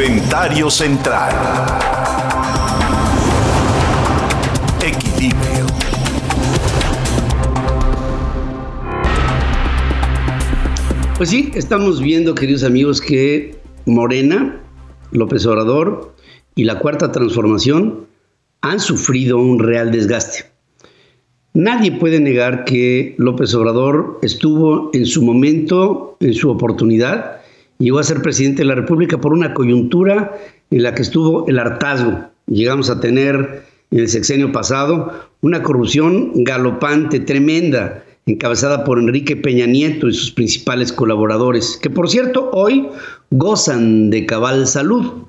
Comentario central. Equilibrio. Pues sí, estamos viendo, queridos amigos, que Morena, López Obrador y la Cuarta Transformación han sufrido un real desgaste. Nadie puede negar que López Obrador estuvo en su momento, en su oportunidad, llegó a ser presidente de la República por una coyuntura en la que estuvo el hartazgo. Llegamos a tener en el sexenio pasado una corrupción galopante, tremenda, encabezada por Enrique Peña Nieto y sus principales colaboradores, que por cierto hoy gozan de cabal salud,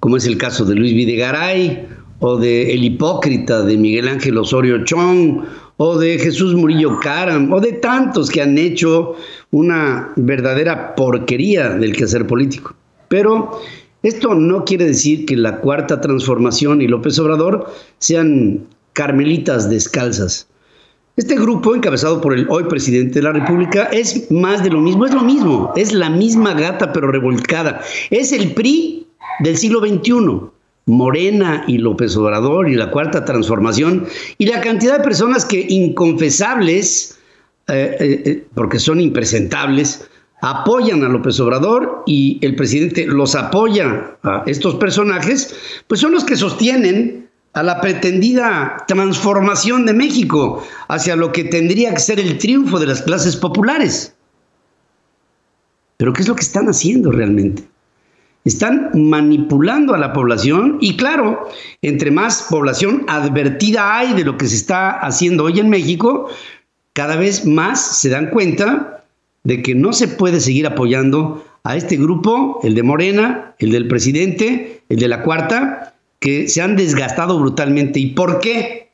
como es el caso de Luis Videgaray o de El Hipócrita de Miguel Ángel Osorio Chong o de Jesús Murillo Caram, o de tantos que han hecho una verdadera porquería del quehacer político. Pero esto no quiere decir que la cuarta transformación y López Obrador sean carmelitas descalzas. Este grupo, encabezado por el hoy presidente de la República, es más de lo mismo, es lo mismo, es la misma gata pero revolcada. Es el PRI del siglo XXI. Morena y López Obrador y la Cuarta Transformación y la cantidad de personas que inconfesables, eh, eh, eh, porque son impresentables, apoyan a López Obrador y el presidente los apoya a estos personajes, pues son los que sostienen a la pretendida transformación de México hacia lo que tendría que ser el triunfo de las clases populares. Pero ¿qué es lo que están haciendo realmente? Están manipulando a la población y claro, entre más población advertida hay de lo que se está haciendo hoy en México, cada vez más se dan cuenta de que no se puede seguir apoyando a este grupo, el de Morena, el del presidente, el de la cuarta, que se han desgastado brutalmente. ¿Y por qué?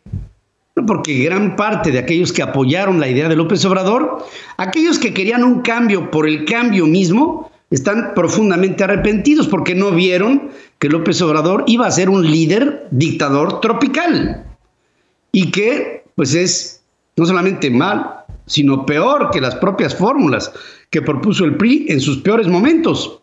Porque gran parte de aquellos que apoyaron la idea de López Obrador, aquellos que querían un cambio por el cambio mismo, están profundamente arrepentidos porque no vieron que López Obrador iba a ser un líder dictador tropical y que pues es no solamente mal, sino peor que las propias fórmulas que propuso el PRI en sus peores momentos.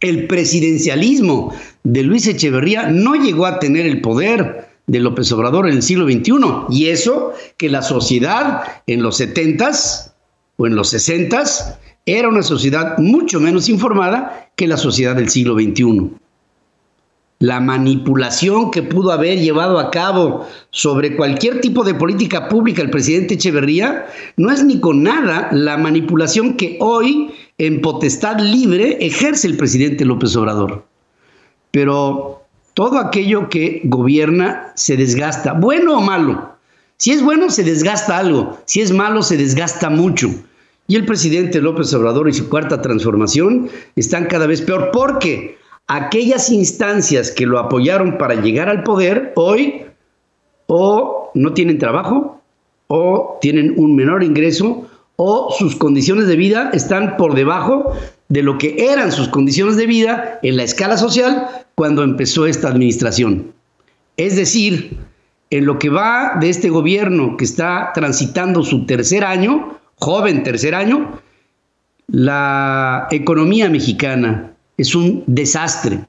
El presidencialismo de Luis Echeverría no llegó a tener el poder de López Obrador en el siglo XXI y eso que la sociedad en los 70s o en los 60s era una sociedad mucho menos informada que la sociedad del siglo XXI. La manipulación que pudo haber llevado a cabo sobre cualquier tipo de política pública el presidente Echeverría no es ni con nada la manipulación que hoy en potestad libre ejerce el presidente López Obrador. Pero todo aquello que gobierna se desgasta, bueno o malo. Si es bueno, se desgasta algo. Si es malo, se desgasta mucho. Y el presidente López Obrador y su cuarta transformación están cada vez peor porque aquellas instancias que lo apoyaron para llegar al poder hoy o no tienen trabajo o tienen un menor ingreso o sus condiciones de vida están por debajo de lo que eran sus condiciones de vida en la escala social cuando empezó esta administración. Es decir, en lo que va de este gobierno que está transitando su tercer año, joven tercer año, la economía mexicana es un desastre.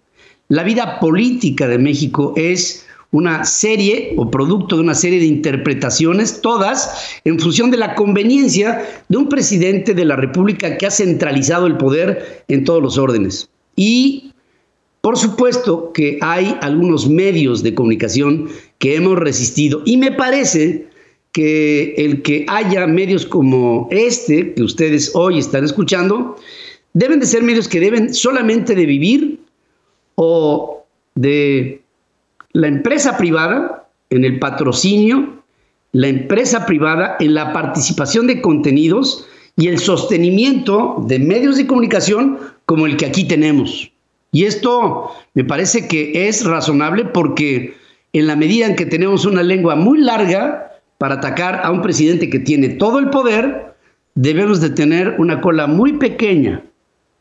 La vida política de México es una serie o producto de una serie de interpretaciones, todas en función de la conveniencia de un presidente de la República que ha centralizado el poder en todos los órdenes. Y por supuesto que hay algunos medios de comunicación que hemos resistido y me parece que el que haya medios como este, que ustedes hoy están escuchando, deben de ser medios que deben solamente de vivir o de la empresa privada en el patrocinio, la empresa privada en la participación de contenidos y el sostenimiento de medios de comunicación como el que aquí tenemos. Y esto me parece que es razonable porque en la medida en que tenemos una lengua muy larga, para atacar a un presidente que tiene todo el poder, debemos de tener una cola muy pequeña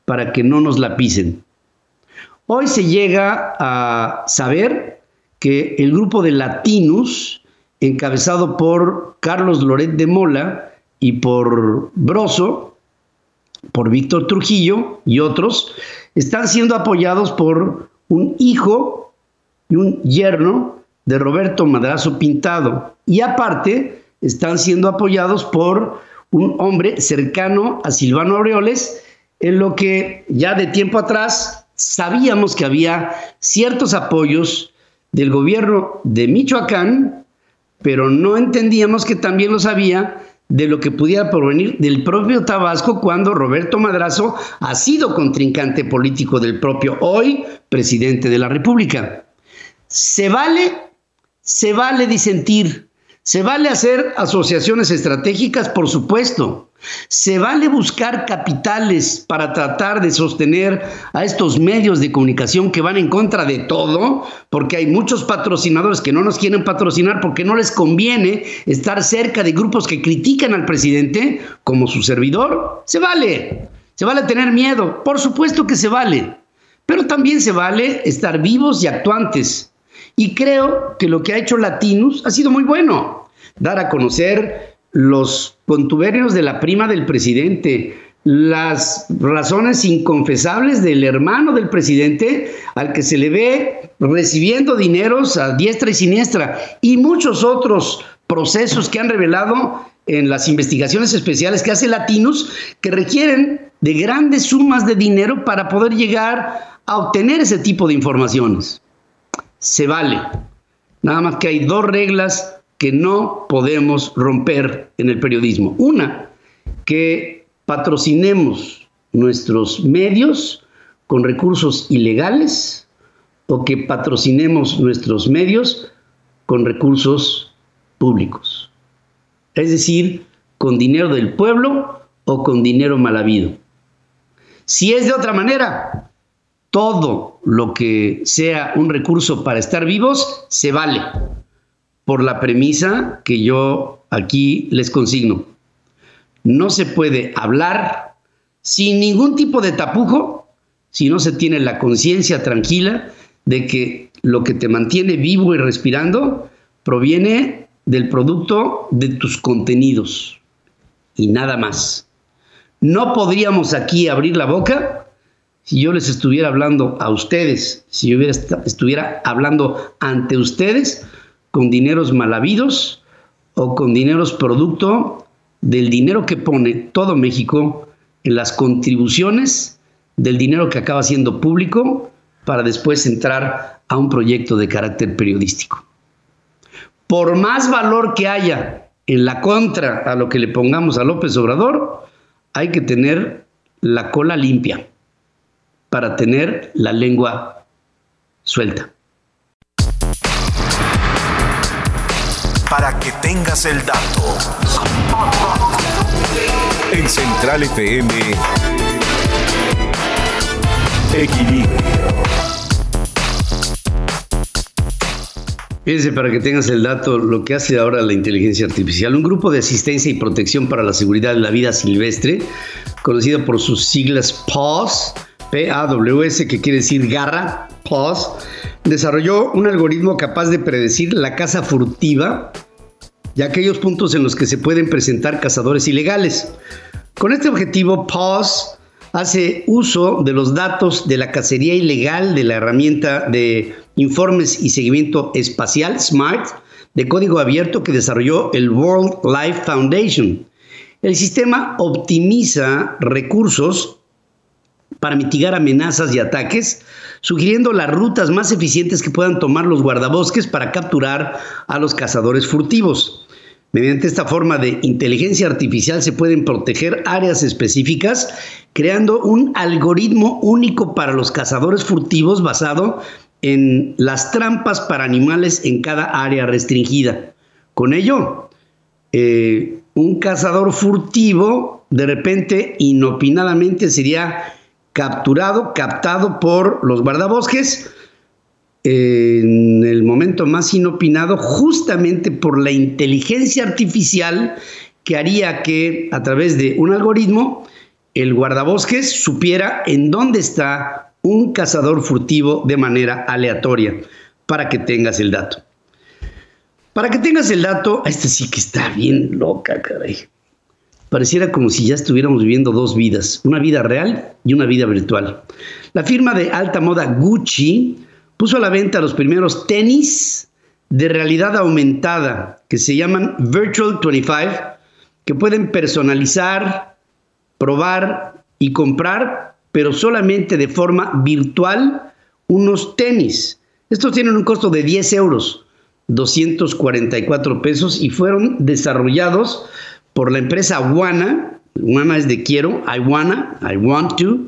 para que no nos la pisen. Hoy se llega a saber que el grupo de Latinus, encabezado por Carlos Loret de Mola y por Broso, por Víctor Trujillo y otros, están siendo apoyados por un hijo y un yerno de Roberto Madrazo Pintado. Y aparte, están siendo apoyados por un hombre cercano a Silvano Aureoles, en lo que ya de tiempo atrás sabíamos que había ciertos apoyos del gobierno de Michoacán, pero no entendíamos que también los había de lo que pudiera provenir del propio Tabasco cuando Roberto Madrazo ha sido contrincante político del propio hoy presidente de la República. Se vale, se vale disentir, se vale hacer asociaciones estratégicas, por supuesto. Se vale buscar capitales para tratar de sostener a estos medios de comunicación que van en contra de todo, porque hay muchos patrocinadores que no nos quieren patrocinar porque no les conviene estar cerca de grupos que critican al presidente, como su servidor. Se vale. Se vale tener miedo. Por supuesto que se vale. Pero también se vale estar vivos y actuantes. Y creo que lo que ha hecho Latinus ha sido muy bueno. Dar a conocer los contuberios de la prima del presidente, las razones inconfesables del hermano del presidente al que se le ve recibiendo dineros a diestra y siniestra y muchos otros procesos que han revelado en las investigaciones especiales que hace Latinus que requieren de grandes sumas de dinero para poder llegar a obtener ese tipo de informaciones se vale. Nada más que hay dos reglas que no podemos romper en el periodismo. Una, que patrocinemos nuestros medios con recursos ilegales o que patrocinemos nuestros medios con recursos públicos. Es decir, con dinero del pueblo o con dinero mal habido. Si es de otra manera, todo lo que sea un recurso para estar vivos se vale, por la premisa que yo aquí les consigno. No se puede hablar sin ningún tipo de tapujo si no se tiene la conciencia tranquila de que lo que te mantiene vivo y respirando proviene del producto de tus contenidos y nada más. No podríamos aquí abrir la boca si yo les estuviera hablando a ustedes, si yo estuviera hablando ante ustedes con dineros mal habidos o con dineros producto del dinero que pone todo México en las contribuciones del dinero que acaba siendo público para después entrar a un proyecto de carácter periodístico. Por más valor que haya en la contra a lo que le pongamos a López Obrador, hay que tener la cola limpia para tener la lengua suelta. Para que tengas el dato. En Central FM, Equilibrio. Fíjense, para que tengas el dato, lo que hace ahora la inteligencia artificial, un grupo de asistencia y protección para la seguridad de la vida silvestre, conocido por sus siglas PAWS, PAWS, que quiere decir garra, PAWS, desarrolló un algoritmo capaz de predecir la caza furtiva y aquellos puntos en los que se pueden presentar cazadores ilegales. Con este objetivo, PAWS hace uso de los datos de la cacería ilegal de la herramienta de informes y seguimiento espacial SMART de código abierto que desarrolló el World Life Foundation. El sistema optimiza recursos para mitigar amenazas y ataques, sugiriendo las rutas más eficientes que puedan tomar los guardabosques para capturar a los cazadores furtivos. Mediante esta forma de inteligencia artificial se pueden proteger áreas específicas, creando un algoritmo único para los cazadores furtivos basado en las trampas para animales en cada área restringida. Con ello, eh, un cazador furtivo de repente inopinadamente sería capturado, captado por los guardabosques en el momento más inopinado, justamente por la inteligencia artificial que haría que a través de un algoritmo el guardabosques supiera en dónde está un cazador furtivo de manera aleatoria, para que tengas el dato. Para que tengas el dato, este sí que está bien loca, caray. Pareciera como si ya estuviéramos viviendo dos vidas, una vida real y una vida virtual. La firma de alta moda Gucci puso a la venta los primeros tenis de realidad aumentada que se llaman Virtual 25, que pueden personalizar, probar y comprar, pero solamente de forma virtual, unos tenis. Estos tienen un costo de 10 euros, 244 pesos y fueron desarrollados por la empresa Wana. Wana es de quiero, I wanna, I want to,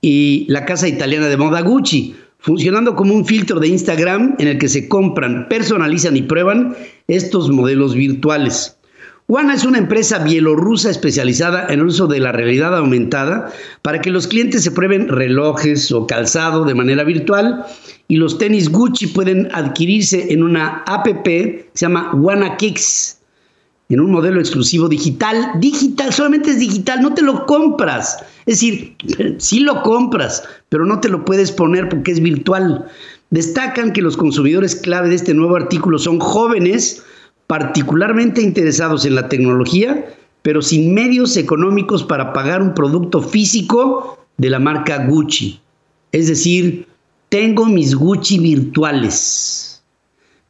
y la casa italiana de moda Gucci funcionando como un filtro de Instagram en el que se compran, personalizan y prueban estos modelos virtuales. Wana es una empresa bielorrusa especializada en el uso de la realidad aumentada para que los clientes se prueben relojes o calzado de manera virtual y los tenis Gucci pueden adquirirse en una app que se llama Wana Kicks en un modelo exclusivo digital. Digital, solamente es digital, no te lo compras. Es decir, sí lo compras, pero no te lo puedes poner porque es virtual. Destacan que los consumidores clave de este nuevo artículo son jóvenes, particularmente interesados en la tecnología, pero sin medios económicos para pagar un producto físico de la marca Gucci. Es decir, tengo mis Gucci virtuales.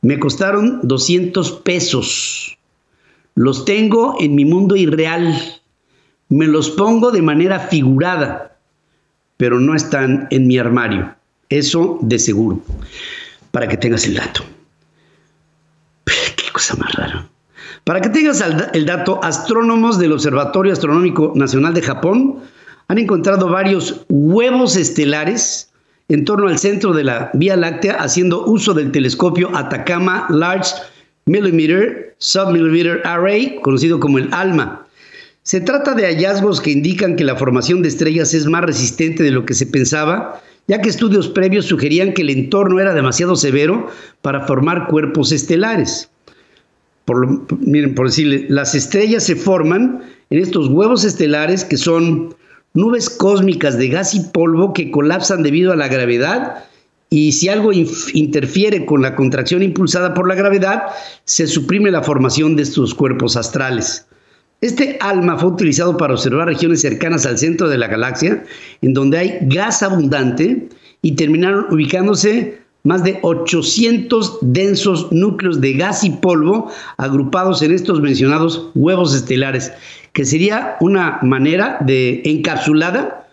Me costaron 200 pesos. Los tengo en mi mundo irreal. Me los pongo de manera figurada, pero no están en mi armario. Eso de seguro. Para que tengas el dato. Qué cosa más rara. Para que tengas el dato, astrónomos del Observatorio Astronómico Nacional de Japón han encontrado varios huevos estelares en torno al centro de la Vía Láctea haciendo uso del telescopio Atacama Large Millimeter Submillimeter Array, conocido como el ALMA. Se trata de hallazgos que indican que la formación de estrellas es más resistente de lo que se pensaba, ya que estudios previos sugerían que el entorno era demasiado severo para formar cuerpos estelares. Por, miren, por decirle, las estrellas se forman en estos huevos estelares que son nubes cósmicas de gas y polvo que colapsan debido a la gravedad y si algo interfiere con la contracción impulsada por la gravedad, se suprime la formación de estos cuerpos astrales. Este ALMA fue utilizado para observar regiones cercanas al centro de la galaxia, en donde hay gas abundante, y terminaron ubicándose más de 800 densos núcleos de gas y polvo agrupados en estos mencionados huevos estelares, que sería una manera de encapsulada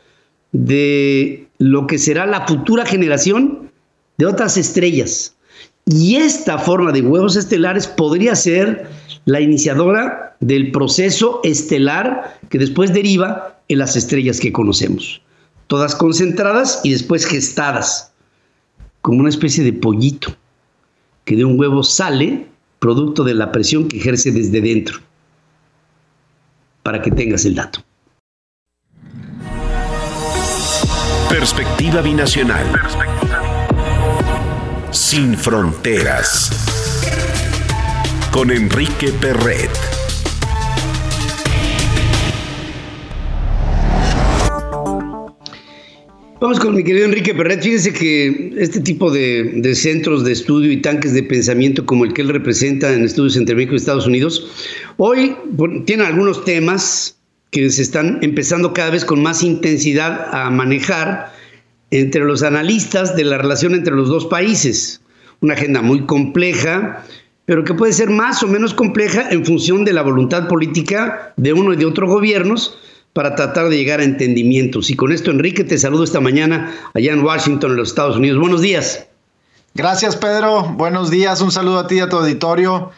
de lo que será la futura generación de otras estrellas. Y esta forma de huevos estelares podría ser la iniciadora del proceso estelar que después deriva en las estrellas que conocemos. Todas concentradas y después gestadas, como una especie de pollito, que de un huevo sale producto de la presión que ejerce desde dentro. Para que tengas el dato. Perspectiva binacional. Sin Fronteras. Con Enrique Perret. Vamos con mi querido Enrique Perret. Fíjese que este tipo de, de, centros de estudio y tanques de pensamiento como el que él representa en Estudios entre México y Estados Unidos, hoy tiene algunos temas que se están empezando cada vez con más intensidad a manejar entre los analistas de la relación entre los dos países. Una agenda muy compleja, pero que puede ser más o menos compleja en función de la voluntad política de uno y de otro gobiernos para tratar de llegar a entendimientos. Y con esto, Enrique, te saludo esta mañana allá en Washington, en los Estados Unidos. Buenos días. Gracias, Pedro. Buenos días. Un saludo a ti y a tu auditorio.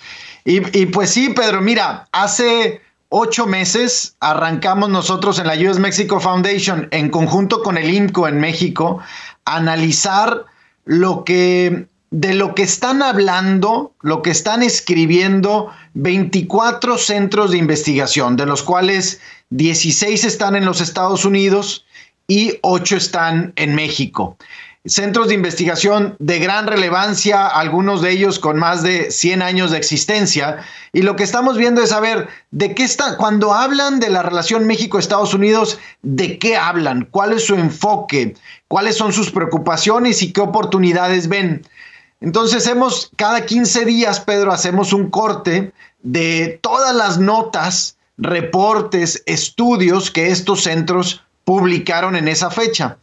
Y, y pues sí, Pedro, mira, hace ocho meses arrancamos nosotros en la US Mexico Foundation, en conjunto con el INCO en México, a analizar lo que de lo que están hablando, lo que están escribiendo 24 centros de investigación, de los cuales 16 están en los Estados Unidos y 8 están en México centros de investigación de gran relevancia, algunos de ellos con más de 100 años de existencia. Y lo que estamos viendo es saber de qué está, cuando hablan de la relación México-Estados Unidos, ¿de qué hablan? ¿Cuál es su enfoque? ¿Cuáles son sus preocupaciones y qué oportunidades ven? Entonces hemos, cada 15 días, Pedro, hacemos un corte de todas las notas reportes, estudios que estos centros publicaron en esa fecha.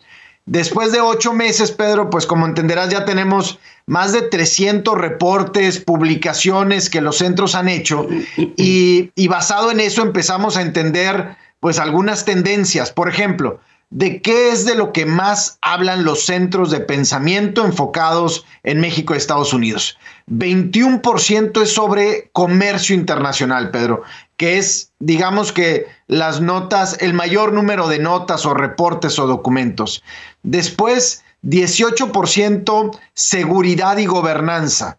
Después de ocho meses, Pedro, pues como entenderás, ya tenemos más de 300 reportes, publicaciones que los centros han hecho y, y basado en eso empezamos a entender pues algunas tendencias. Por ejemplo, de qué es de lo que más hablan los centros de pensamiento enfocados en México y Estados Unidos. 21% es sobre comercio internacional, Pedro, que es, digamos que las notas, el mayor número de notas o reportes o documentos. Después, 18% seguridad y gobernanza.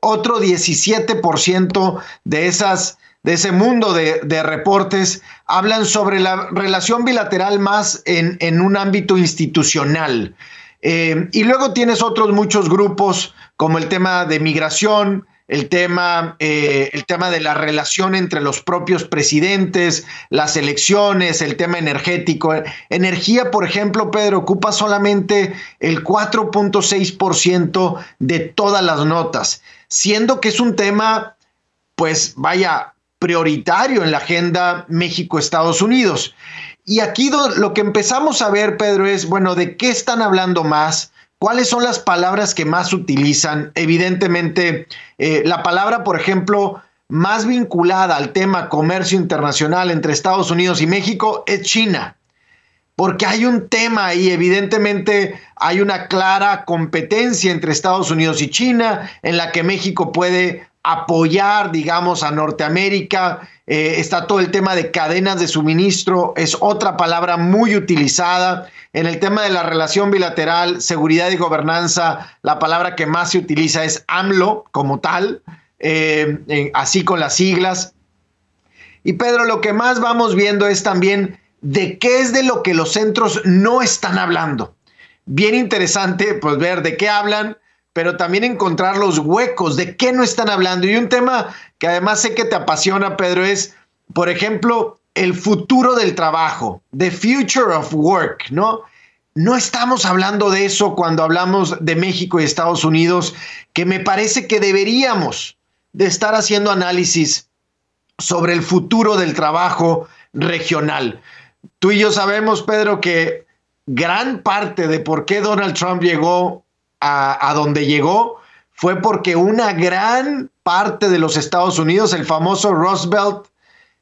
Otro 17% de esas de ese mundo de, reportes hablan sobre la relación bilateral más en, un ámbito institucional. Eh, y luego tienes otros muchos grupos como el tema de migración, el tema, eh, el tema de la relación entre los propios presidentes, las elecciones, el tema energético. Energía, por ejemplo, Pedro, ocupa solamente el 4.6% de todas las notas, siendo que es un tema, pues vaya, prioritario en la agenda México-Estados Unidos. Y aquí lo que empezamos a ver, Pedro, es, bueno, ¿de qué están hablando más? ¿Cuáles son las palabras que más utilizan? Evidentemente, eh, la palabra, por ejemplo, más vinculada al tema comercio internacional entre Estados Unidos y México es China. Porque hay un tema ahí, evidentemente hay una clara competencia entre Estados Unidos y China en la que México puede apoyar, digamos, a Norteamérica. Eh, está todo el tema de cadenas de suministro, es otra palabra muy utilizada. En el tema de la relación bilateral, seguridad y gobernanza, la palabra que más se utiliza es AMLO como tal, eh, así con las siglas. Y Pedro, lo que más vamos viendo es también de qué es de lo que los centros no están hablando. Bien interesante, pues ver de qué hablan, pero también encontrar los huecos, de qué no están hablando. Y un tema que además sé que te apasiona, Pedro, es, por ejemplo, el futuro del trabajo, the future of work, ¿no? No estamos hablando de eso cuando hablamos de México y Estados Unidos, que me parece que deberíamos de estar haciendo análisis sobre el futuro del trabajo regional. Tú y yo sabemos, Pedro, que gran parte de por qué Donald Trump llegó a, donde llegó fue porque una gran parte de los Estados Unidos, el famoso Roosevelt,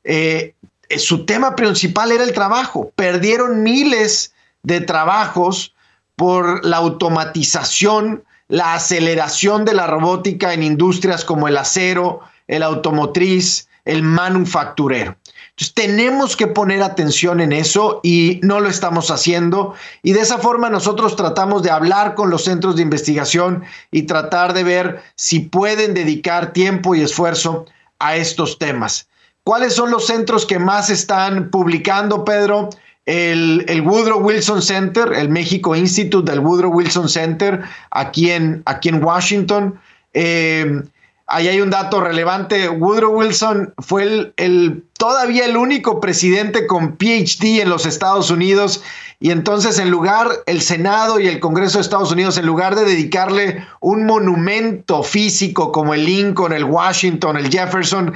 eh, su tema principal era el trabajo. Perdieron miles de trabajos por la automatización, la aceleración de la robótica en industrias como el acero, el automotriz, el manufacturero. Entonces tenemos que poner atención en eso y no lo estamos haciendo. Y de esa forma nosotros tratamos de hablar con los centros de investigación y tratar de ver si pueden dedicar tiempo y esfuerzo a estos temas. ¿Cuáles son los centros que más están publicando, Pedro? El, Woodrow Wilson Center, el México Institute del Woodrow Wilson Center, aquí en, aquí en Washington. Eh, Ahí hay un dato relevante. Woodrow Wilson fue el, todavía el único presidente con PhD en los Estados Unidos. Y entonces, en lugar, el Senado y el Congreso de Estados Unidos, en lugar de dedicarle un monumento físico como el Lincoln, el Washington, el Jefferson,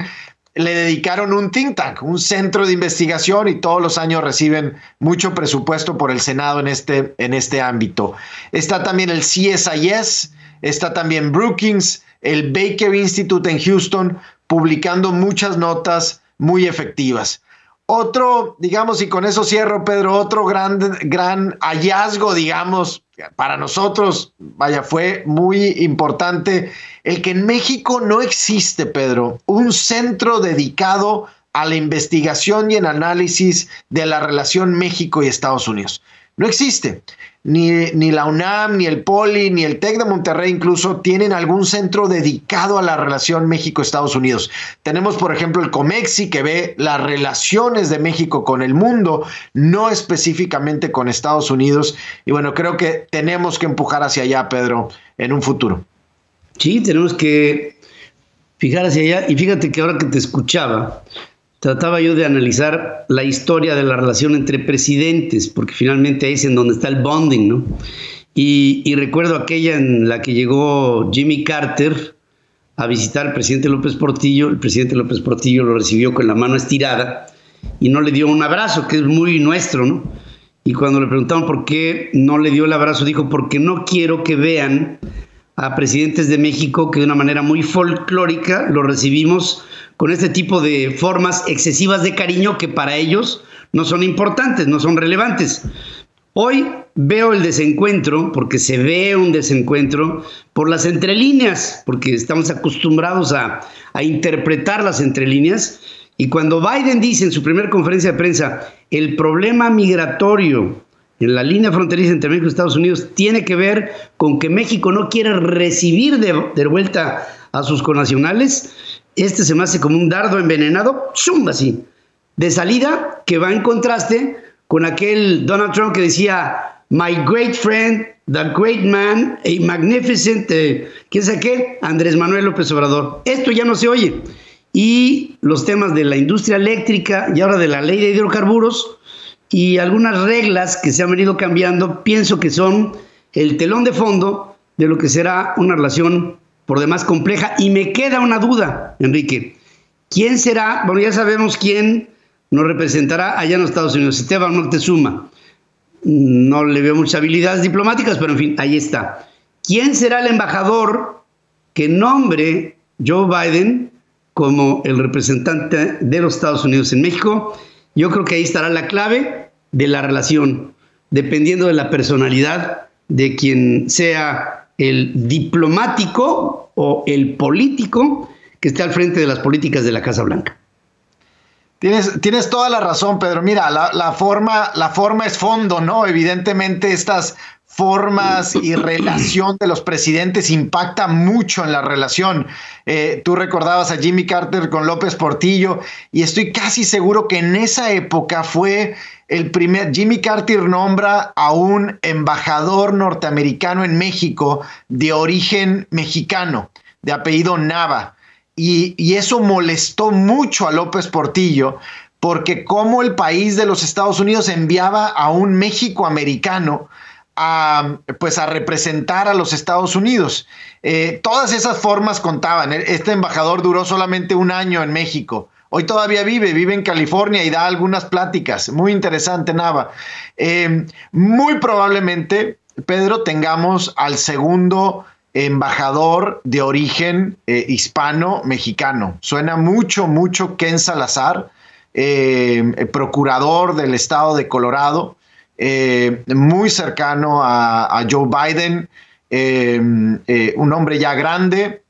le dedicaron un think tank, un centro de investigación y todos los años reciben mucho presupuesto por el Senado en este, en este ámbito. Está también el CSIS, está también Brookings, el Baker Institute en Houston, publicando muchas notas muy efectivas. Otro, digamos, y con eso cierro, Pedro, otro gran, gran hallazgo, digamos, para nosotros, vaya, fue muy importante, el que en México no existe, Pedro, un centro dedicado a la investigación y el análisis de la relación México y Estados Unidos. No existe ni, la UNAM, ni el POLI, ni el TEC de Monterrey incluso tienen algún centro dedicado a la relación México-Estados Unidos. Tenemos, por ejemplo, el COMEXI que ve las relaciones de México con el mundo, no específicamente con Estados Unidos. Y bueno, creo que tenemos que empujar hacia allá, Pedro, en un futuro. Sí, tenemos que fijar hacia allá. Y fíjate que ahora que te escuchaba, trataba yo de analizar la historia de la relación entre presidentes, porque finalmente es en donde está el bonding, ¿no? Y, recuerdo aquella en la que llegó Jimmy Carter a visitar al presidente López Portillo. El presidente López Portillo lo recibió con la mano estirada y no le dio un abrazo, que es muy nuestro, ¿no? Y cuando le preguntaron por qué no le dio el abrazo, dijo, porque no quiero que vean a presidentes de México que de una manera muy folclórica lo recibimos con este tipo de formas excesivas de cariño que para ellos no son importantes, no son relevantes. Hoy veo el desencuentro, porque se ve un desencuentro por las entrelíneas, porque estamos acostumbrados a, a interpretar las entrelíneas. Y cuando Biden dice en su primera conferencia de prensa, el problema migratorio en la línea fronteriza entre México y Estados Unidos tiene que ver con que México no quiere recibir de, de vuelta a sus connacionales, este se me hace como un dardo envenenado, ¡zum! así, de salida, que va en contraste con aquel Donald Trump que decía, My great friend, the great man, a magnificent, eh, ¿quién sabe qué? Andrés Manuel López Obrador. Esto ya no se oye. Y los temas de la industria eléctrica y ahora de la ley de hidrocarburos y algunas reglas que se han venido cambiando, pienso que son el telón de fondo de lo que será una relación por demás compleja. Y me queda una duda, Enrique. ¿Quién será? Bueno, ya sabemos quién nos representará allá en los Estados Unidos, Esteban Montezuma. No le veo muchas habilidades diplomáticas, pero en fin, ahí está. ¿Quién será el embajador que nombre Joe Biden como el representante de los Estados Unidos en México? Yo creo que ahí estará la clave de la relación, dependiendo de la personalidad de quien sea el diplomático o el político que esté al frente de las políticas de la Casa Blanca. Tienes, tienes toda la razón, Pedro. Mira, la, forma, la forma es fondo, ¿no? Evidentemente estas formas y relación de los presidentes impacta mucho en la relación. Eh, tú recordabas a Jimmy Carter con López Portillo y estoy casi seguro que en esa época fue el primer, Jimmy Carter nombra a un embajador norteamericano en México de origen mexicano, de apellido Nava. Y, eso molestó mucho a López Portillo, porque como el país de los Estados Unidos enviaba a un México americano a, pues a representar a los Estados Unidos. Eh, todas esas formas contaban. Este embajador duró solamente un año en México. Hoy todavía vive, vive en California y da algunas pláticas. Muy interesante, Nava. Eh, muy probablemente, Pedro, tengamos al segundo embajador de origen eh, hispano-mexicano. Suena mucho, mucho Ken Salazar, procurador del estado de Colorado, eh, muy cercano a, Joe Biden, un hombre ya grande,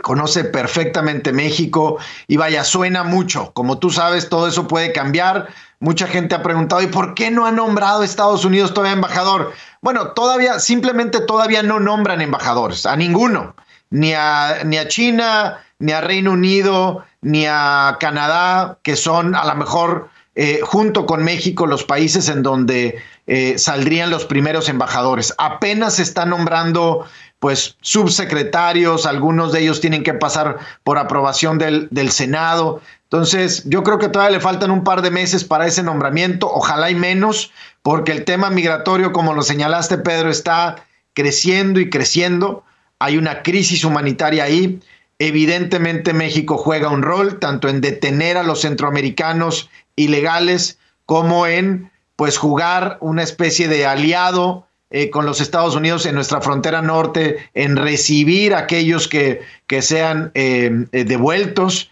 conoce perfectamente México y vaya, suena mucho. Como tú sabes, todo eso puede cambiar. Mucha gente ha preguntado, ¿y por qué no ha nombrado Estados Unidos todavía embajador? Bueno, todavía, simplemente todavía no nombran embajadores, a ninguno, ni a, ni a China, ni a Reino Unido, ni a Canadá, que son a lo mejor eh, junto con México los países en donde eh, saldrían los primeros embajadores. Apenas se está nombrando pues subsecretarios, algunos de ellos tienen que pasar por aprobación del, del, Senado. Entonces, yo creo que todavía le faltan un par de meses para ese nombramiento, ojalá y menos, porque el tema migratorio, como lo señalaste, Pedro, está creciendo y creciendo. Hay una crisis humanitaria ahí. Evidentemente México juega un rol tanto en detener a los centroamericanos ilegales como en pues jugar una especie de aliado eh, con los Estados Unidos en nuestra frontera norte, en recibir a aquellos que, que sean eh, eh, devueltos.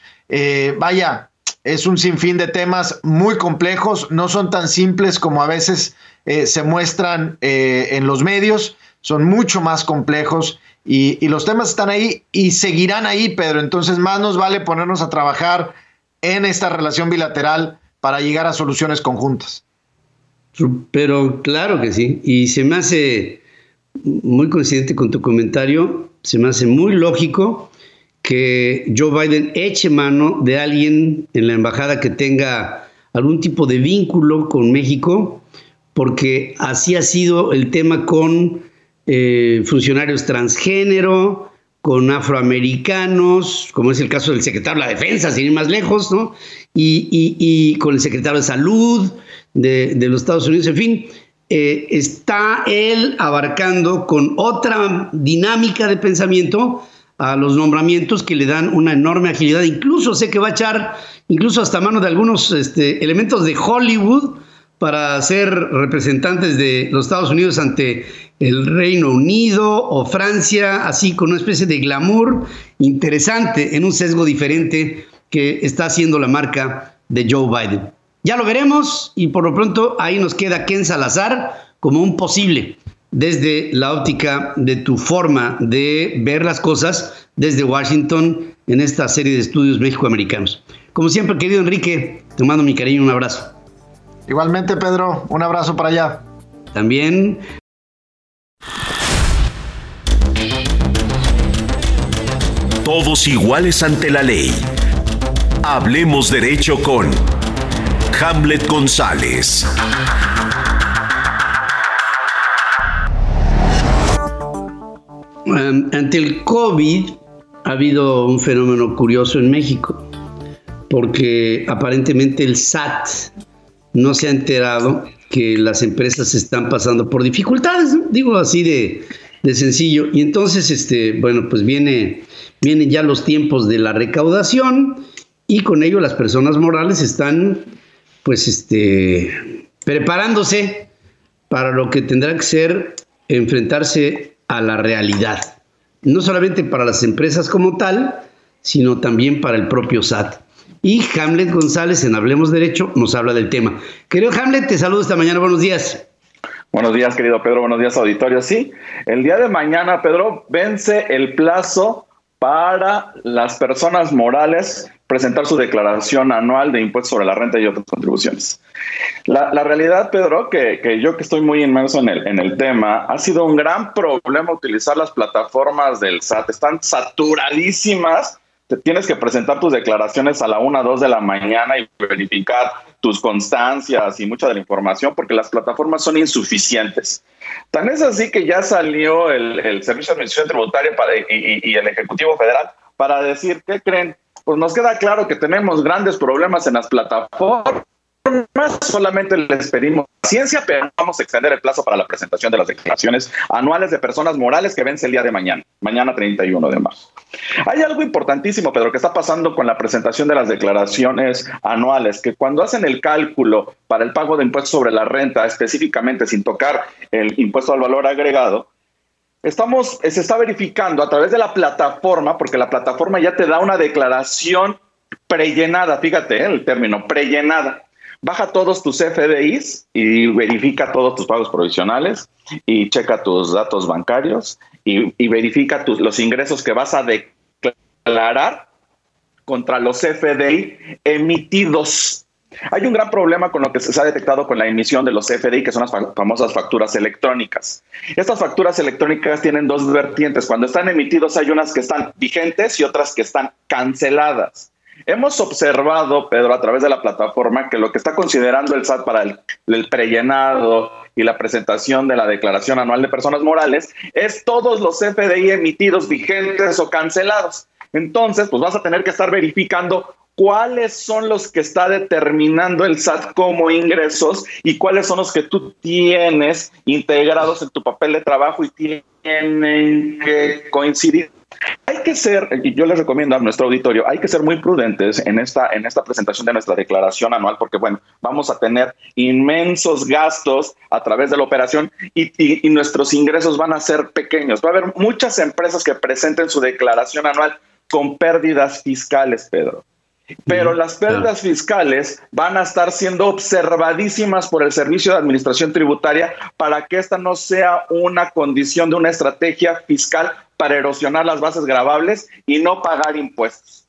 vaya, es un sinfín de temas muy complejos, no son tan simples como a veces se muestran en los medios, son mucho más complejos y los temas están ahí y seguirán ahí, Pedro. Entonces más nos vale ponernos a trabajar en esta relación bilateral para llegar a soluciones conjuntas. Pero claro que sí, y se me hace muy coincidente con tu comentario, se me hace muy lógico que Joe Biden eche mano de alguien en la embajada que tenga algún tipo de vínculo con México, porque así ha sido el tema con eh, funcionarios transgénero, con afroamericanos, como es el caso del secretario de la Defensa, sin ir más lejos, ¿no? Y con el secretario de Salud, de, los Estados Unidos, en fin, eh, está él abarcando con otra dinámica de pensamiento a los nombramientos que le dan una enorme agilidad. Incluso sé que va a echar, incluso hasta mano de algunos este, elementos de Hollywood para ser representantes de los Estados Unidos ante el Reino Unido o Francia, así con una especie de glamour interesante en un sesgo diferente que está haciendo la marca de Joe Biden. Ya lo veremos y por lo pronto ahí nos queda Ken Salazar como un posible desde la óptica de tu forma de ver las cosas desde Washington en esta serie de estudios México-Americanos. Como siempre, querido Enrique, te mando mi cariño, un abrazo. Igualmente, Pedro, un abrazo para allá. También. Todos iguales ante la ley. Hablemos derecho con Hamlet González. ante el COVID ha habido un fenómeno curioso en México, porque aparentemente el SAT no se ha enterado que las empresas están pasando por dificultades, digo así de, sencillo. Y entonces, este, bueno, pues viene, vienen ya los tiempos de la recaudación y con ello las personas morales están, pues, este, preparándose para lo que tendrá que ser enfrentarse a la realidad. No solamente para las empresas como tal, sino también para el propio SAT. Y Hamlet González en Hablemos Derecho nos habla del tema. Querido Hamlet, te saludo esta mañana. Buenos días. Buenos días, querido Pedro. Buenos días, auditorio. Sí, el día de mañana, Pedro, vence el plazo para las personas morales presentar su declaración anual de impuestos sobre la renta y otras contribuciones. La, realidad, Pedro, que, que, yo que estoy muy inmerso en el, en el tema, ha sido un gran problema utilizar las plataformas del SAT. Están saturadísimas tienes que presentar tus declaraciones a la 1, 2 de la mañana y verificar tus constancias y mucha de la información porque las plataformas son insuficientes. Tan es así que ya salió el, Servicio de Administración Tributaria y, y el Ejecutivo Federal para decir, ¿qué creen? Pues nos queda claro que tenemos grandes problemas en las plataformas más solamente les pedimos ciencia, pero vamos a extender el plazo para la presentación de las declaraciones anuales de personas morales que vence el día de mañana, mañana 31 de marzo. Hay algo importantísimo, Pedro, que está pasando con la presentación de las declaraciones anuales, que cuando hacen el cálculo para el pago de impuestos sobre la renta, específicamente sin tocar el impuesto al valor agregado, estamos, se está verificando a través de la plataforma, porque la plataforma ya te da una declaración prellenada, fíjate el término, prellenada baja todos tus FDIs y verifica todos tus pagos provisionales y checa tus datos bancarios y, verifica los ingresos que vas a declarar contra los FDI emitidos. Hay un gran problema con lo que se ha detectado con la emisión de los FDI, que son las famosas facturas electrónicas. Estas facturas electrónicas tienen dos vertientes. Cuando están emitidos hay unas que están vigentes y otras que están canceladas. Hemos observado, Pedro, a través de la plataforma, que lo que está considerando el SAT para el, prellenado y la presentación de la declaración anual de personas morales es todos los FDI emitidos vigentes o cancelados. Entonces, pues vas a tener que estar verificando cuáles son los que está determinando el SAT como ingresos y cuáles son los que tú tienes integrados en tu papel de trabajo y tienen que coincidir hay que ser, yo les recomiendo a nuestro auditorio, hay que ser muy prudentes en esta, en esta presentación de nuestra declaración anual, porque bueno, vamos a tener inmensos gastos a través de la operación y, y nuestros ingresos van a ser pequeños. Va a haber muchas empresas que presenten su declaración anual con pérdidas fiscales, Pedro. Pero las pérdidas fiscales van a estar siendo observadísimas por el Servicio de Administración Tributaria para que esta no sea una condición de una estrategia fiscal para erosionar las bases grabables y no pagar impuestos.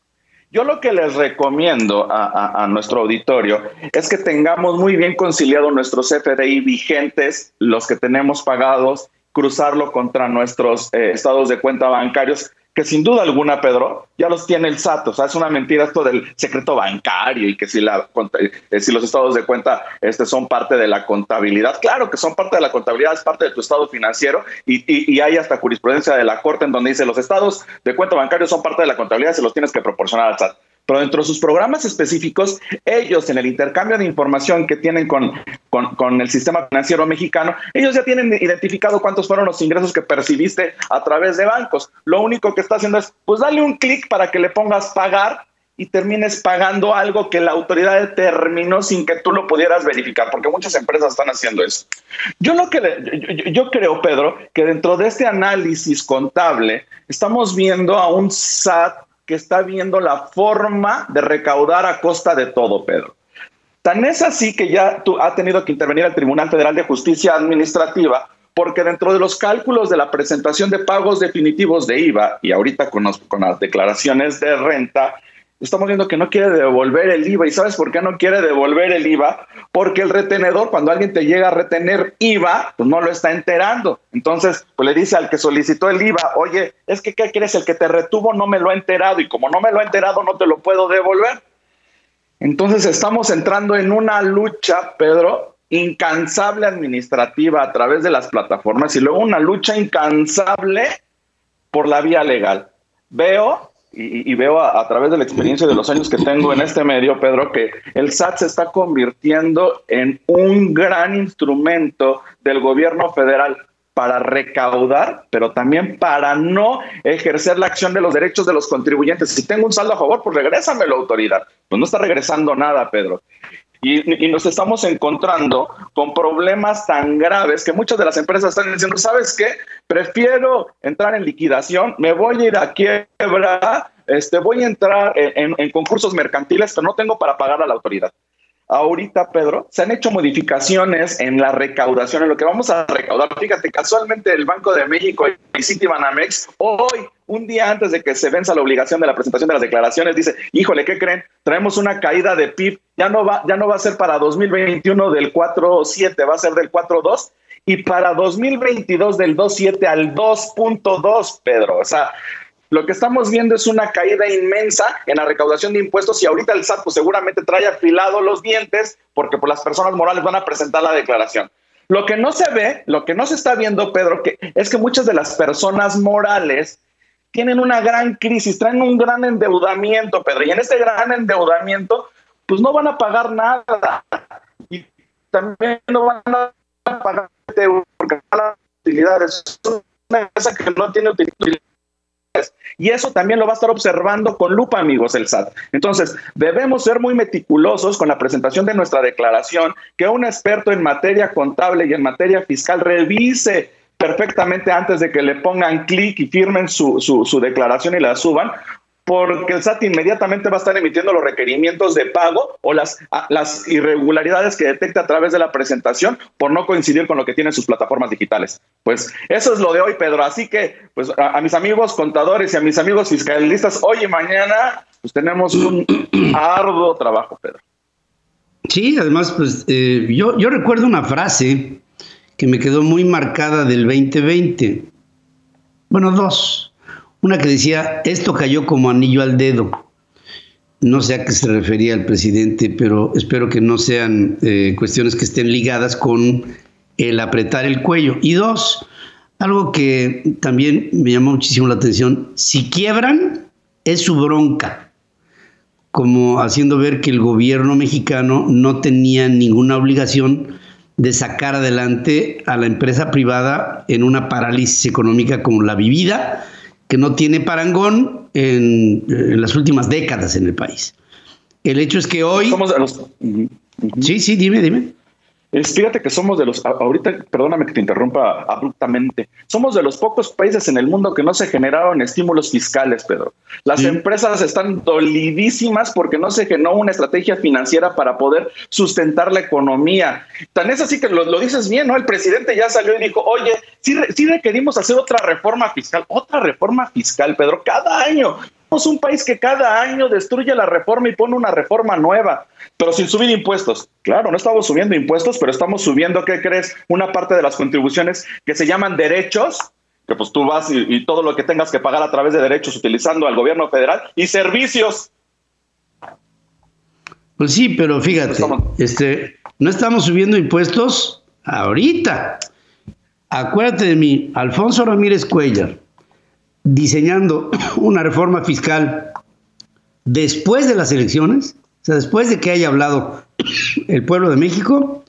Yo lo que les recomiendo a, nuestro auditorio es que tengamos muy bien conciliado nuestros FDI vigentes, los que tenemos pagados, cruzarlo contra nuestros eh, estados de cuenta bancarios que sin duda alguna, Pedro, ya los tiene el SAT. O sea, es una mentira esto del secreto bancario y que si, la, eh, si los estados de cuenta este, son parte de la contabilidad. Claro que son parte de la contabilidad, es parte de tu estado financiero y, y, hay hasta jurisprudencia de la Corte en donde dice los estados de cuenta bancario son parte de la contabilidad, se los tienes que proporcionar al SAT. Pero dentro de sus programas específicos, ellos en el intercambio de información que tienen con, con, el sistema financiero mexicano, ellos ya tienen identificado cuántos fueron los ingresos que percibiste a través de bancos. Lo único que está haciendo es, pues dale un clic para que le pongas pagar y termines pagando algo que la autoridad determinó sin que tú lo pudieras verificar, porque muchas empresas están haciendo eso. Yo lo que yo, creo, Pedro, que dentro de este análisis contable estamos viendo a un SAT que está viendo la forma de recaudar a costa de todo, Pedro. Tan es así que ya tú, ha tenido que intervenir el Tribunal Federal de Justicia Administrativa porque dentro de los cálculos de la presentación de pagos definitivos de IVA y ahorita con, con las declaraciones de renta, estamos viendo que no quiere devolver el IVA. ¿Y sabes por qué no quiere devolver el IVA? Porque el retenedor, cuando alguien te llega a retener IVA, pues no lo está enterando. Entonces, pues le dice al que solicitó el IVA, oye, es que, ¿qué quieres? El que te retuvo no me lo ha enterado y como no me lo ha enterado, no te lo puedo devolver. Entonces, estamos entrando en una lucha, Pedro, incansable administrativa a través de las plataformas y luego una lucha incansable por la vía legal. Veo y, veo a, través de la experiencia de los años que tengo en este medio, Pedro, que el SAT se está convirtiendo en un gran instrumento del gobierno federal para recaudar, pero también para no ejercer la acción de los derechos de los contribuyentes. Si tengo un saldo a favor, pues regrésame la autoridad. Pues no está regresando nada, Pedro. Y, nos estamos encontrando con problemas tan graves que muchas de las empresas están diciendo, ¿sabes qué? Prefiero entrar en liquidación, me voy a ir a quiebra, este, voy a entrar en, en concursos mercantiles, pero no tengo para pagar a la autoridad ahorita, Pedro, se han hecho modificaciones en la recaudación, en lo que vamos a recaudar. Fíjate, casualmente el Banco de México y Citibanamex, hoy, un día antes de que se venza la obligación de la presentación de las declaraciones, dice, híjole, ¿qué creen? Traemos una caída de PIB, ya no va, ya no va a ser para 2021 del 4.7, va a ser del 4.2 y para 2022 del 2.7 al 2.2, Pedro. O sea, lo que estamos viendo es una caída inmensa en la recaudación de impuestos y ahorita el SAT pues, seguramente trae afilado los dientes porque pues, las personas morales van a presentar la declaración. Lo que no se ve, lo que no se está viendo, Pedro, que es que muchas de las personas morales tienen una gran crisis, traen un gran endeudamiento, Pedro, y en este gran endeudamiento, pues no van a pagar nada. Y también no van a pagar porque las utilidades. Es una empresa que no tiene utilidad y eso también lo va a estar observando con lupa, amigos, el SAT. Entonces, debemos ser muy meticulosos con la presentación de nuestra declaración, que un experto en materia contable y en materia fiscal revise perfectamente antes de que le pongan clic y firmen su, su, declaración y la suban, porque el SAT inmediatamente va a estar emitiendo los requerimientos de pago o las, las irregularidades que detecta a través de la presentación por no coincidir con lo que tienen sus plataformas digitales. Pues eso es lo de hoy, Pedro. Así que, pues a, mis amigos contadores y a mis amigos fiscalistas, hoy y mañana, pues tenemos un arduo trabajo, Pedro. Sí, además, pues eh, yo, yo recuerdo una frase que me quedó muy marcada del 2020. Bueno, dos. Una que decía, esto cayó como anillo al dedo. No sé a qué se refería el presidente, pero espero que no sean eh, cuestiones que estén ligadas con el apretar el cuello. Y dos, algo que también me llamó muchísimo la atención, si quiebran, es su bronca, como haciendo ver que el gobierno mexicano no tenía ninguna obligación de sacar adelante a la empresa privada en una parálisis económica como la vivida que no tiene parangón en, las últimas décadas en el país. El hecho es que hoy... Sí, sí, dime, dime. Es, fíjate que somos de los, ahorita, perdóname que te interrumpa abruptamente, somos de los pocos países en el mundo que no se generaron estímulos fiscales, Pedro. Las empresas están dolidísimas porque no se generó una estrategia financiera para poder sustentar la economía. Tan es así que lo, dices bien, ¿no? El presidente ya salió y dijo, oye, sí, sí requerimos hacer otra reforma fiscal, otra reforma fiscal, Pedro, cada año. Somos un país que cada año destruye la reforma y pone una reforma nueva pero sin subir impuestos. Claro, no estamos subiendo impuestos, pero estamos subiendo, ¿qué crees? Una parte de las contribuciones que se llaman derechos, que pues tú vas y, todo lo que tengas que pagar a través de derechos utilizando al gobierno federal y servicios. Pues sí, pero fíjate, este, no estamos subiendo impuestos ahorita. Acuérdate de mí, Alfonso Ramírez Cuellar, diseñando una reforma fiscal después de las elecciones, o sea, después de que haya hablado el pueblo de México,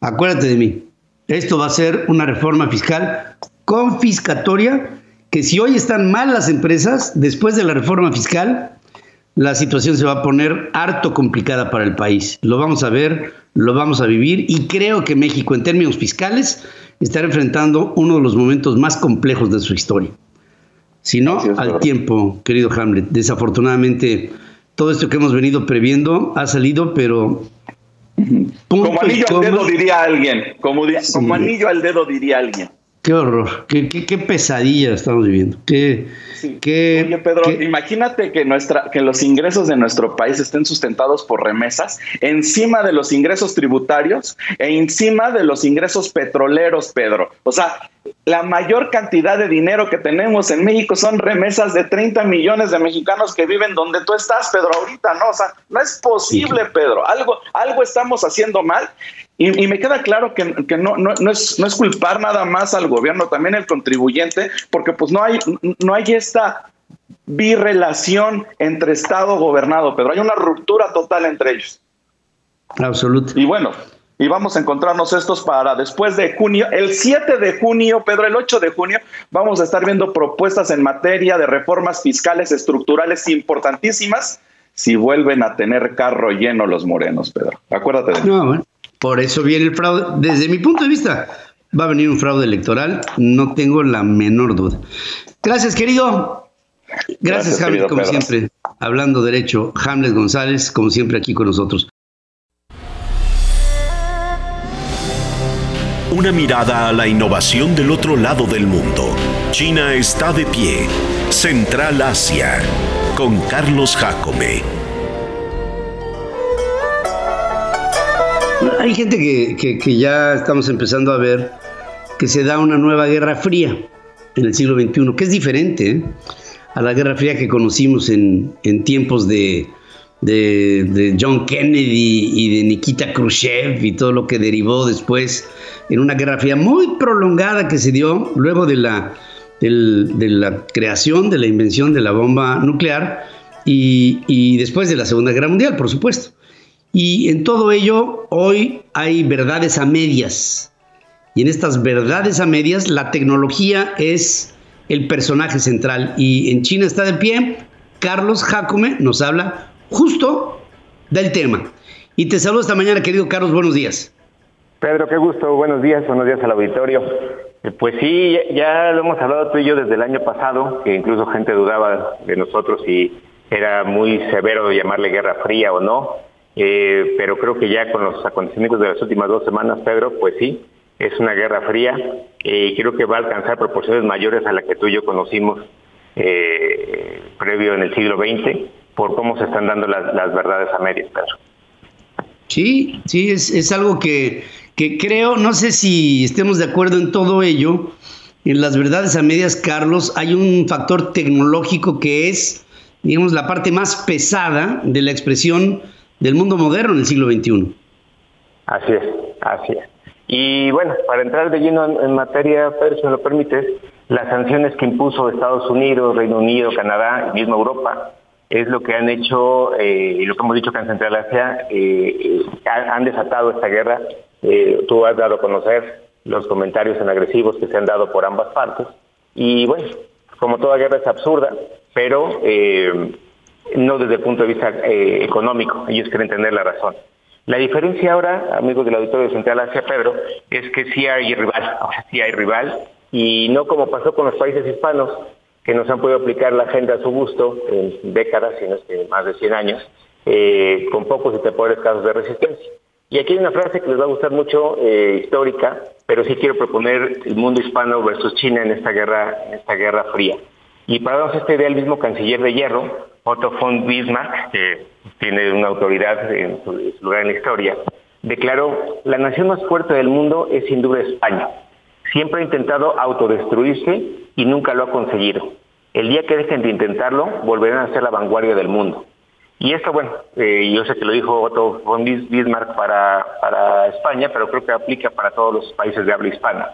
acuérdate de mí, esto va a ser una reforma fiscal confiscatoria que si hoy están mal las empresas, después de la reforma fiscal, la situación se va a poner harto complicada para el país. Lo vamos a ver, lo vamos a vivir y creo que México en términos fiscales estará enfrentando uno de los momentos más complejos de su historia. Si no, al tiempo, querido Hamlet. Desafortunadamente, todo esto que hemos venido previendo ha salido, pero... Como anillo al dedo diría alguien, como, como anillo al dedo diría alguien. Qué horror, qué, qué, pesadilla estamos viviendo. Qué, Oye, Pedro, imagínate que, nuestra, que los ingresos de nuestro país estén sustentados por remesas encima de los ingresos tributarios e encima de los ingresos petroleros, Pedro. O sea, la mayor cantidad de dinero que tenemos en México son remesas de 30 millones de mexicanos que viven donde tú estás, Pedro, ahorita, ¿no? O sea, no es posible, Pedro. Algo, algo estamos haciendo mal y, me queda claro que, no, no, es, no es culpar nada más al gobierno, también el contribuyente, porque pues no hay, no hay esta birrelación entre Estado gobernado, pero hay una ruptura total entre ellos. Absoluto. Y bueno, y vamos a encontrarnos estos para después de junio, el 7 de junio, Pedro, el 8 de junio, vamos a estar viendo propuestas en materia de reformas fiscales estructurales importantísimas si vuelven a tener carro lleno los morenos, Pedro. Acuérdate de no, bueno. Por eso viene el fraude. Desde mi punto de vista, va a venir un fraude electoral, no tengo la menor duda. Gracias, querido. Gracias, Hamlet, como siempre. Hablando derecho, Hamlet González, como siempre, aquí con nosotros. Una mirada a la innovación del otro lado del mundo. China está de pie. Central Asia. Con Carlos Jacome. Hay gente que, ya estamos empezando a ver que se da una nueva guerra fría en el siglo XXI, que es diferente ¿eh? a la guerra fría que conocimos en, tiempos de, de, John Kennedy y de Nikita Khrushchev y todo lo que derivó después en una guerra fría muy prolongada que se dio luego de la, de la creación, de la invención de la bomba nuclear y, y después de la Segunda Guerra Mundial, por supuesto. Y en todo ello, hoy hay verdades a medias. Y en estas verdades a medias, la tecnología es el personaje central. Y en China está de pie. Carlos Jacome nos habla justo del tema. Y te saludo esta mañana, querido Carlos. Buenos días. Pedro, qué gusto. Buenos días. Buenos días al auditorio. Eh, pues sí, ya lo hemos hablado tú y yo desde el año pasado, que incluso gente dudaba de nosotros si era muy severo llamarle guerra fría o no. Eh, pero creo que ya con los acontecimientos de las últimas dos semanas, Pedro, pues sí, es una guerra fría eh, y creo que va a alcanzar proporciones mayores a las que tú y yo conocimos eh, previo en el siglo XX por cómo se están dando las, verdades a medias, Pedro. Sí, sí, es, es algo que, que creo, no sé si estemos de acuerdo en todo ello, en las verdades a medias, Carlos, hay un factor tecnológico que es, digamos, la parte más pesada de la expresión del mundo moderno en el siglo XXI. Así es, así es. Y bueno, para entrar de lleno en, materia, Pedro, si me lo permites, las sanciones que impuso Estados Unidos, Reino Unido, Canadá y mismo Europa es lo que han hecho, eh, y lo que hemos dicho que en Central Asia, eh, eh, han, desatado esta guerra. tú has dado a conocer los comentarios en agresivos que se han dado por ambas partes. Y bueno, como toda guerra es absurda, pero no desde el punto de vista eh, económico, ellos quieren tener la razón. La diferencia ahora, amigos del Auditorio Central Asia Pedro, es que sí hay rival, sí hay rival, y no como pasó con los países hispanos, que nos han podido aplicar la agenda a su gusto en décadas, sino que más de 100 años, eh, con pocos y peores casos de resistencia. Y aquí hay una frase que les va a gustar mucho, eh, histórica, pero sí quiero proponer el mundo hispano versus China en esta guerra, en esta guerra fría. Y para darnos esta idea, el mismo canciller de hierro, Otto von Bismarck, que tiene una autoridad en su, lugar en la historia, declaró, la nación más fuerte del mundo es sin duda España. Siempre ha intentado autodestruirse y nunca lo ha conseguido. El día que dejen de intentarlo, volverán a ser la vanguardia del mundo. Y esto, bueno, eh, yo sé que lo dijo Otto von Bismarck para, para España, pero creo que aplica para todos los países de habla hispana.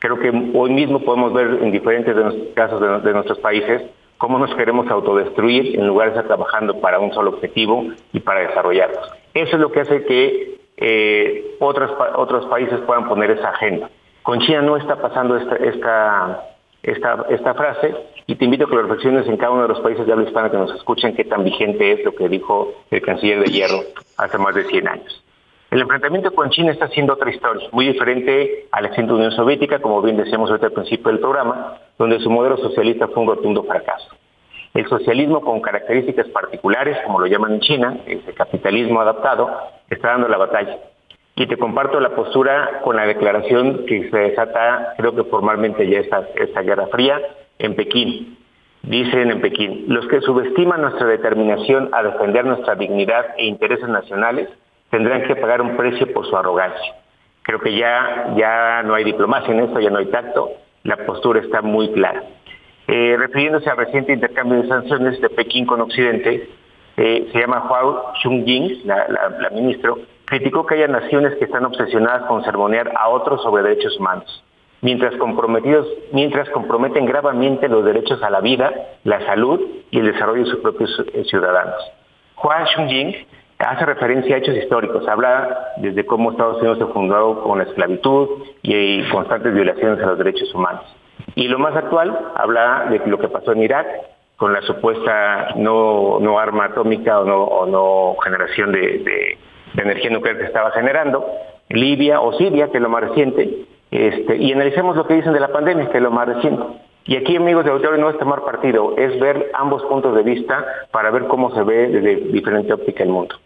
Creo que hoy mismo podemos ver en diferentes de casos de nuestros países cómo nos queremos autodestruir en lugar de estar trabajando para un solo objetivo y para desarrollarnos. Eso es lo que hace que eh, otros, otros países puedan poner esa agenda. Con China no está pasando esta, esta, esta, frase y te invito a que lo reflexiones en cada uno de los países de habla hispana que nos escuchen qué tan vigente es lo que dijo el canciller de Hierro hace más de 100 años. El enfrentamiento con China está siendo otra historia, muy diferente a la extinta Unión Soviética, como bien decíamos al principio del programa, donde su modelo socialista fue un rotundo fracaso. El socialismo con características particulares, como lo llaman en China, ese capitalismo adaptado, está dando la batalla. Y te comparto la postura con la declaración que se desata, creo que formalmente ya esta, esta Guerra Fría, en Pekín. Dicen en Pekín, los que subestiman nuestra determinación a defender nuestra dignidad e intereses nacionales tendrán que pagar un precio por su arrogancia. Creo que ya, ya no hay diplomacia en esto, ya no hay tacto, la postura está muy clara. Eh, refiriéndose al reciente intercambio de sanciones de Pekín con Occidente, eh, se llama Huao Chungying, la, la, ministra, criticó que haya naciones que están obsesionadas con sermonear a otros sobre derechos humanos, mientras, comprometen gravemente los derechos a la vida, la salud y el desarrollo de sus propios eh, ciudadanos. Huang Chungying hace referencia a hechos históricos, habla desde cómo Estados Unidos se fundó con la esclavitud y constantes violaciones a los derechos humanos. Y lo más actual habla de lo que pasó en Irak con la supuesta no, no arma atómica o no, generación de, de, energía nuclear que estaba generando, Libia o Siria, que es lo más reciente, este, y analicemos lo que dicen de la pandemia, que es lo más reciente. Y aquí, amigos de auditorio, no es tomar partido, es ver ambos puntos de vista para ver cómo se ve desde diferente óptica el mundo.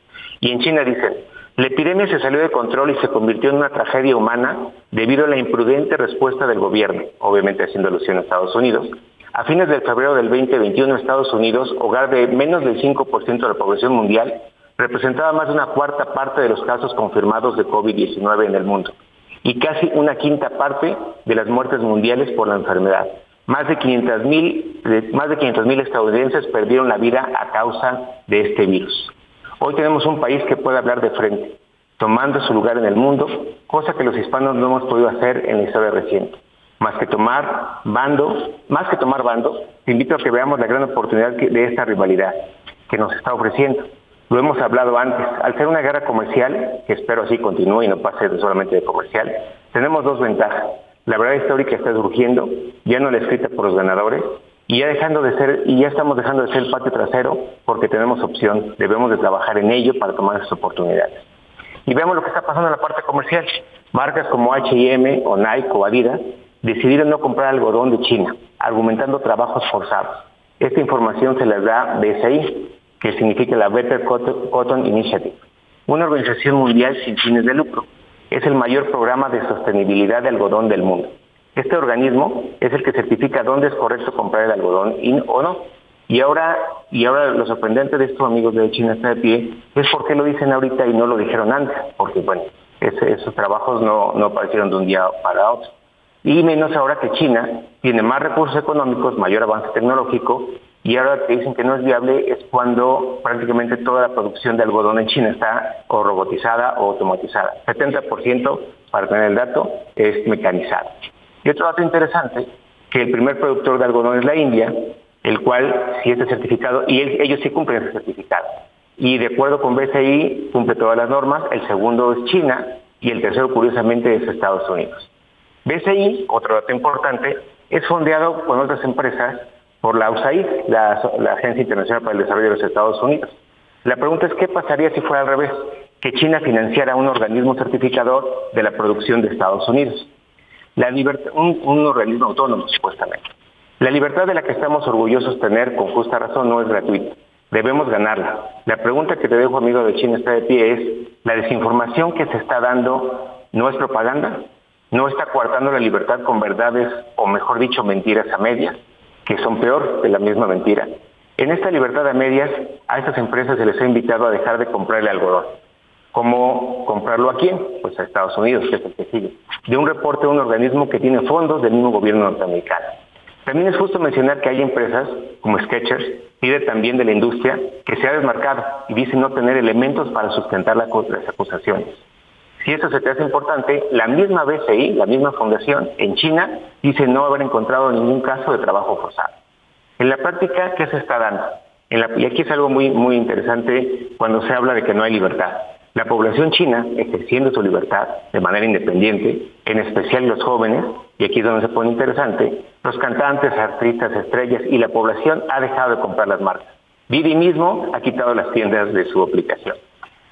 Y en China dicen, la epidemia se salió de control y se convirtió en una tragedia humana debido a la imprudente respuesta del gobierno, obviamente haciendo alusión a Estados Unidos. A fines de febrero del 2021, Estados Unidos, hogar de menos del 5% de la población mundial, representaba más de una cuarta parte de los casos confirmados de COVID-19 en el mundo y casi una quinta parte de las muertes mundiales por la enfermedad. Más de 500.000 más de estadounidenses perdieron la vida a causa de este virus. Hoy tenemos un país que puede hablar de frente, tomando su lugar en el mundo, cosa que los hispanos no hemos podido hacer en la historia reciente. Más que tomar bando, más que tomar bando, te invito a que veamos la gran oportunidad de esta rivalidad que nos está ofreciendo. Lo hemos hablado antes, al ser una guerra comercial, que espero así continúe y no pase solamente de comercial, tenemos dos ventajas. La verdad histórica está surgiendo, ya no la escrita por los ganadores, y ya dejando de ser y ya estamos dejando de ser el patio trasero porque tenemos opción, debemos de trabajar en ello para tomar esas oportunidades. Y vemos lo que está pasando en la parte comercial. Marcas como H&M o Nike o Adidas decidieron no comprar algodón de China, argumentando trabajos forzados. Esta información se les da BSI, que significa la Better Cotton Initiative, una organización mundial sin fines de lucro. Es el mayor programa de sostenibilidad de algodón del mundo. Este organismo es el que certifica dónde es correcto comprar el algodón y, o no. Y ahora, y ahora lo sorprendente de estos amigos de China está de pie es por qué lo dicen ahorita y no lo dijeron antes, porque bueno, esos trabajos no, no aparecieron de un día para otro. Y menos ahora que China tiene más recursos económicos, mayor avance tecnológico, y ahora que dicen que no es viable es cuando prácticamente toda la producción de algodón en China está o robotizada o automatizada. 70%, para tener el dato, es mecanizado. Y otro dato interesante, que el primer productor de algodón es la India, el cual sí está certificado, y ellos sí cumplen ese certificado. Y de acuerdo con BCI, cumple todas las normas, el segundo es China y el tercero, curiosamente, es Estados Unidos. BCI, otro dato importante, es fondeado con otras empresas por la USAID, la, Agencia Internacional para el Desarrollo de los Estados Unidos. La pregunta es, ¿qué pasaría si fuera al revés? Que China financiara un organismo certificador de la producción de Estados Unidos libertad, un, organismo autónomo, supuestamente. La libertad de la que estamos orgullosos tener con justa razón no es gratuita. Debemos ganarla. La pregunta que te dejo, amigo de China, está de pie es, ¿la desinformación que se está dando no es propaganda? ¿No está coartando la libertad con verdades, o mejor dicho, mentiras a medias, que son peor que la misma mentira? En esta libertad a medias, a estas empresas se les ha invitado a dejar de comprar el algodón ¿Cómo comprarlo a quién? Pues a Estados Unidos, que es el que sigue. De un reporte de un organismo que tiene fondos del mismo gobierno norteamericano. También es justo mencionar que hay empresas como Sketchers, líder también de la industria, que se ha desmarcado y dice no tener elementos para sustentar las acusaciones. Si eso se te hace importante, la misma BCI, la misma fundación en China, dice no haber encontrado ningún caso de trabajo forzado. En la práctica, ¿qué se está dando? y aquí es algo muy, muy interesante cuando se habla de que no hay libertad. La población china, ejerciendo su libertad de manera independiente, en especial los jóvenes, y aquí es donde se pone interesante, los cantantes, artistas, estrellas y la población ha dejado de comprar las marcas. Didi mismo ha quitado las tiendas de su aplicación.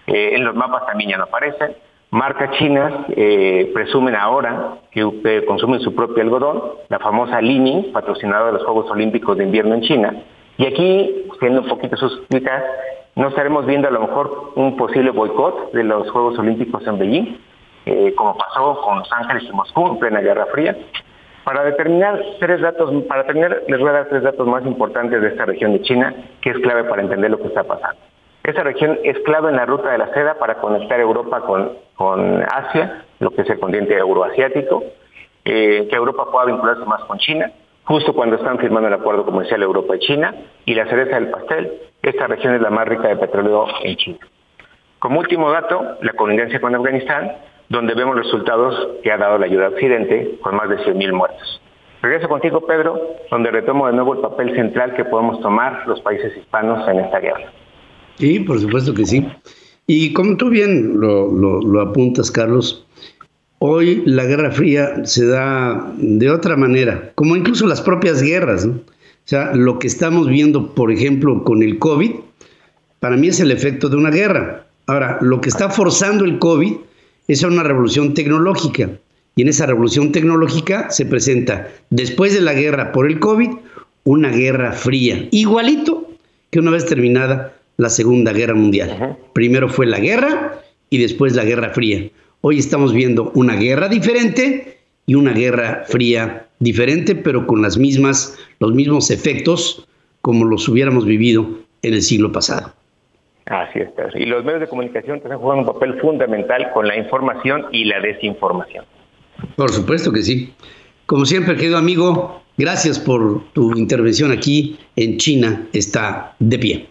Eh, en los mapas también ya no aparecen. Marcas chinas eh, presumen ahora que consumen su propio algodón, la famosa Li patrocinada de los Juegos Olímpicos de Invierno en China. Y aquí, siendo un poquito suscritas, no estaremos viendo a lo mejor un posible boicot de los Juegos Olímpicos en Beijing, eh, como pasó con Los Ángeles y Moscú en plena Guerra Fría. Para determinar tres datos, para terminar, les voy a dar tres datos más importantes de esta región de China, que es clave para entender lo que está pasando. Esa región es clave en la ruta de la seda para conectar Europa con, con Asia, lo que es el continente euroasiático, eh, que Europa pueda vincularse más con China, justo cuando están firmando el acuerdo comercial Europa y China, y la cereza del pastel, esta región es la más rica de petróleo en China. Como último dato, la connivencia con Afganistán, donde vemos los resultados que ha dado la ayuda a Occidente, con más de 100.000 muertos. Regreso contigo, Pedro, donde retomo de nuevo el papel central que podemos tomar los países hispanos en esta guerra. Sí, por supuesto que sí. Y como tú bien lo, apuntas, Carlos, hoy la Guerra Fría se da de otra manera, como incluso las propias guerras. O sea, lo que estamos viendo, por ejemplo, con el COVID, para mí es el efecto de una guerra. Ahora, lo que está forzando el COVID es una revolución tecnológica. Y en esa revolución tecnológica se presenta, después de la guerra por el COVID, una guerra fría, igualito que una vez terminada la Segunda Guerra Mundial. Primero fue la guerra y después la Guerra Fría. Hoy estamos viendo una guerra diferente y una guerra fría diferente, pero con las mismas, los mismos efectos como los hubiéramos vivido en el siglo pasado. Así es. Y los medios de comunicación están jugando un papel fundamental con la información y la desinformación. Por supuesto que sí. Como siempre, querido amigo, gracias por tu intervención aquí en China está de pie.